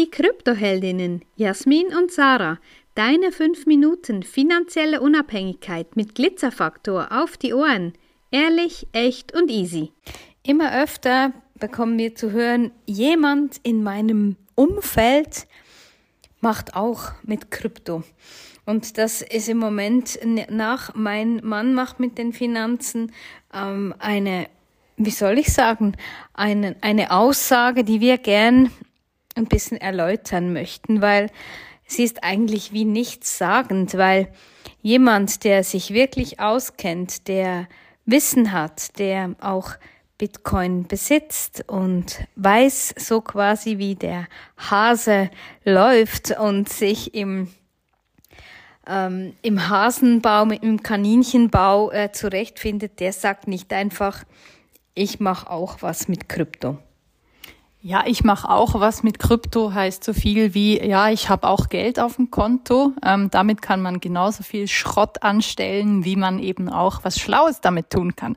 Die Kryptoheldinnen Jasmin und Sarah, deine 5 Minuten finanzielle Unabhängigkeit mit Glitzerfaktor auf die Ohren. Ehrlich, echt und easy. Immer öfter bekommen wir zu hören, jemand in meinem Umfeld macht auch mit Krypto. Und das ist im Moment nach mein Mann macht mit den Finanzen ähm, eine, wie soll ich sagen, eine, eine Aussage, die wir gern ein bisschen erläutern möchten, weil sie ist eigentlich wie nichtssagend, weil jemand, der sich wirklich auskennt, der Wissen hat, der auch Bitcoin besitzt und weiß so quasi, wie der Hase läuft und sich im ähm, im Hasenbau, im Kaninchenbau äh, zurechtfindet, der sagt nicht einfach, ich mache auch was mit Krypto. Ja, ich mache auch was mit Krypto, heißt so viel wie, ja, ich habe auch Geld auf dem Konto. Ähm, damit kann man genauso viel Schrott anstellen, wie man eben auch was Schlaues damit tun kann.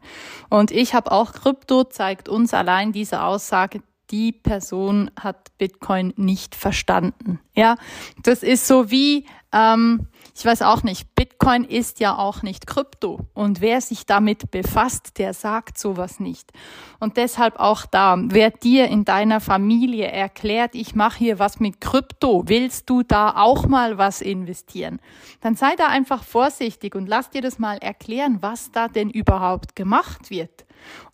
Und ich habe auch Krypto, zeigt uns allein diese Aussage, die Person hat Bitcoin nicht verstanden. Ja, das ist so wie, ähm, ich weiß auch nicht, Bitcoin ist ja auch nicht Krypto. Und wer sich damit befasst, der sagt sowas nicht. Und deshalb auch da, wer dir in deiner Familie erklärt, ich mache hier was mit Krypto, willst du da auch mal was investieren? Dann sei da einfach vorsichtig und lass dir das mal erklären, was da denn überhaupt gemacht wird.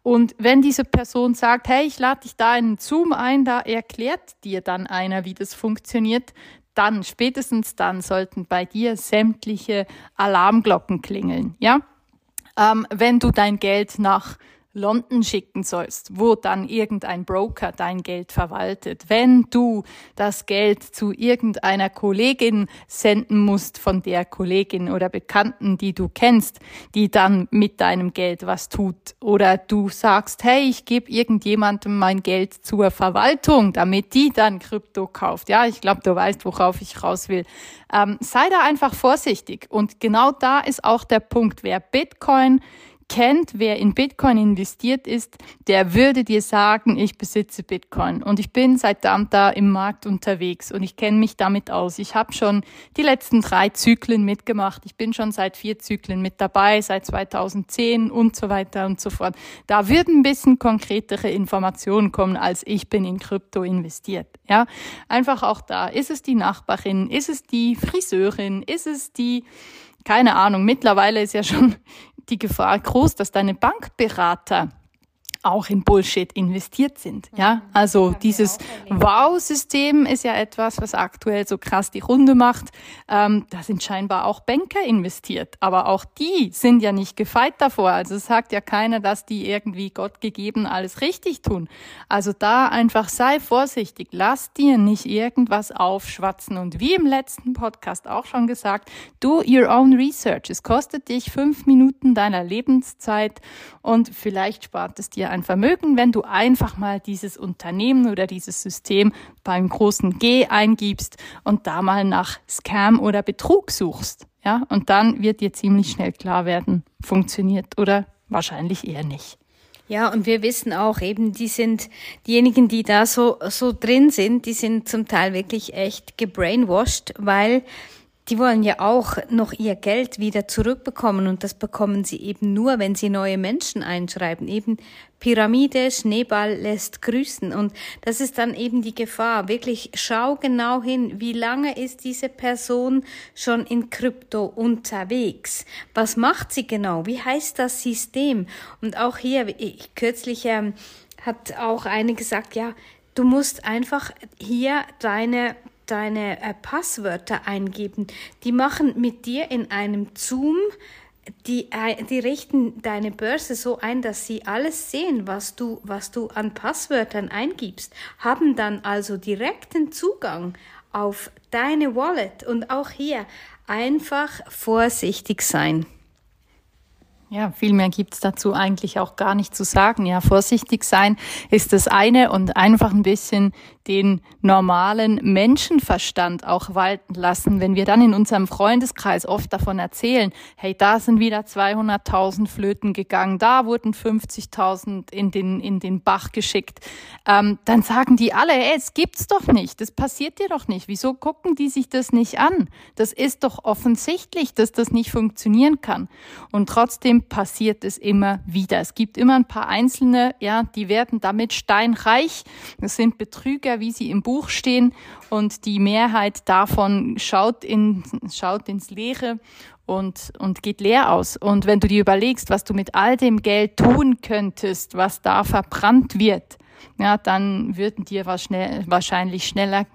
Und wenn diese Person sagt, hey, ich lade dich da in Zoom ein, da erklärt dir dann einer, wie das funktioniert, dann, spätestens dann sollten bei dir sämtliche Alarmglocken klingeln, ja? Ähm, wenn du dein Geld nach London schicken sollst, wo dann irgendein Broker dein Geld verwaltet, wenn du das Geld zu irgendeiner Kollegin senden musst von der Kollegin oder Bekannten, die du kennst, die dann mit deinem Geld was tut, oder du sagst, hey, ich gebe irgendjemandem mein Geld zur Verwaltung, damit die dann Krypto kauft. Ja, ich glaube, du weißt, worauf ich raus will. Ähm, sei da einfach vorsichtig. Und genau da ist auch der Punkt, wer Bitcoin kennt, wer in Bitcoin investiert ist, der würde dir sagen, ich besitze Bitcoin und ich bin seit da im Markt unterwegs und ich kenne mich damit aus. Ich habe schon die letzten drei Zyklen mitgemacht. Ich bin schon seit vier Zyklen mit dabei, seit 2010 und so weiter und so fort. Da würden ein bisschen konkretere Informationen kommen, als ich bin in Krypto investiert. Ja, einfach auch da. Ist es die Nachbarin? Ist es die Friseurin? Ist es die keine Ahnung, mittlerweile ist ja schon die Gefahr groß, dass deine Bankberater auch in Bullshit investiert sind. Ja, mhm. also dieses Wow-System ist ja etwas, was aktuell so krass die Runde macht. Ähm, da sind scheinbar auch Banker investiert, aber auch die sind ja nicht gefeit davor. Also es sagt ja keiner, dass die irgendwie Gott gegeben alles richtig tun. Also da einfach sei vorsichtig, lass dir nicht irgendwas aufschwatzen und wie im letzten Podcast auch schon gesagt, do your own research. Es kostet dich fünf Minuten deiner Lebenszeit und vielleicht spart es dir ein Vermögen, wenn du einfach mal dieses Unternehmen oder dieses System beim großen G eingibst und da mal nach Scam oder Betrug suchst. Ja, und dann wird dir ziemlich schnell klar werden, funktioniert oder wahrscheinlich eher nicht. Ja, und wir wissen auch eben, die sind diejenigen, die da so, so drin sind, die sind zum Teil wirklich echt gebrainwashed, weil die wollen ja auch noch ihr Geld wieder zurückbekommen und das bekommen sie eben nur, wenn sie neue Menschen einschreiben. Eben Pyramide, Schneeball lässt grüßen und das ist dann eben die Gefahr. Wirklich schau genau hin, wie lange ist diese Person schon in Krypto unterwegs? Was macht sie genau? Wie heißt das System? Und auch hier, ich, kürzlich ähm, hat auch eine gesagt, ja, du musst einfach hier deine deine äh, Passwörter eingeben. Die machen mit dir in einem Zoom die, äh, die richten deine Börse so ein, dass sie alles sehen, was du, was du an Passwörtern eingibst, haben dann also direkten Zugang auf deine Wallet und auch hier einfach vorsichtig sein. Ja, viel mehr gibt's dazu eigentlich auch gar nicht zu sagen. Ja, vorsichtig sein ist das eine und einfach ein bisschen den normalen Menschenverstand auch walten lassen. Wenn wir dann in unserem Freundeskreis oft davon erzählen, hey, da sind wieder 200.000 Flöten gegangen, da wurden 50.000 in den, in den Bach geschickt, ähm, dann sagen die alle, hey, es gibt's doch nicht, das passiert dir doch nicht. Wieso gucken die sich das nicht an? Das ist doch offensichtlich, dass das nicht funktionieren kann. Und trotzdem passiert es immer wieder. Es gibt immer ein paar Einzelne, ja, die werden damit steinreich. Das sind Betrüger, wie sie im Buch stehen. Und die Mehrheit davon schaut, in, schaut ins Leere und, und geht leer aus. Und wenn du dir überlegst, was du mit all dem Geld tun könntest, was da verbrannt wird, ja, dann würden dir wahrscheinlich schneller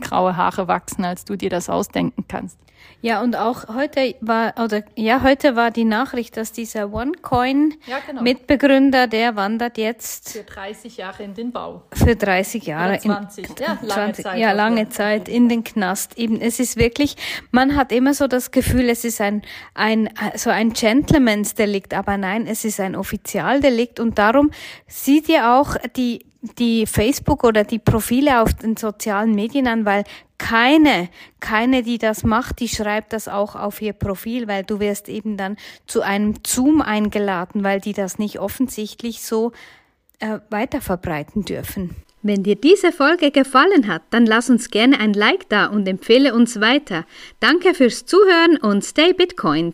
graue Haare wachsen, als du dir das ausdenken kannst. Ja, und auch heute war, oder ja, heute war die Nachricht, dass dieser OneCoin ja, genau. Mitbegründer, der wandert jetzt für 30 Jahre in den Bau. Für 30 Jahre. Oder 20, in, ja, lange 20, Zeit. Ja, lange Zeit in den Knast. Eben, es ist wirklich, man hat immer so das Gefühl, es ist ein, ein, so ein Gentleman's Delikt, aber nein, es ist ein Offizialdelikt und darum sieht ihr auch die die Facebook oder die Profile auf den sozialen Medien an, weil keine, keine, die das macht, die schreibt das auch auf ihr Profil, weil du wirst eben dann zu einem Zoom eingeladen, weil die das nicht offensichtlich so äh, weiter verbreiten dürfen. Wenn dir diese Folge gefallen hat, dann lass uns gerne ein Like da und empfehle uns weiter. Danke fürs Zuhören und stay Bitcoin.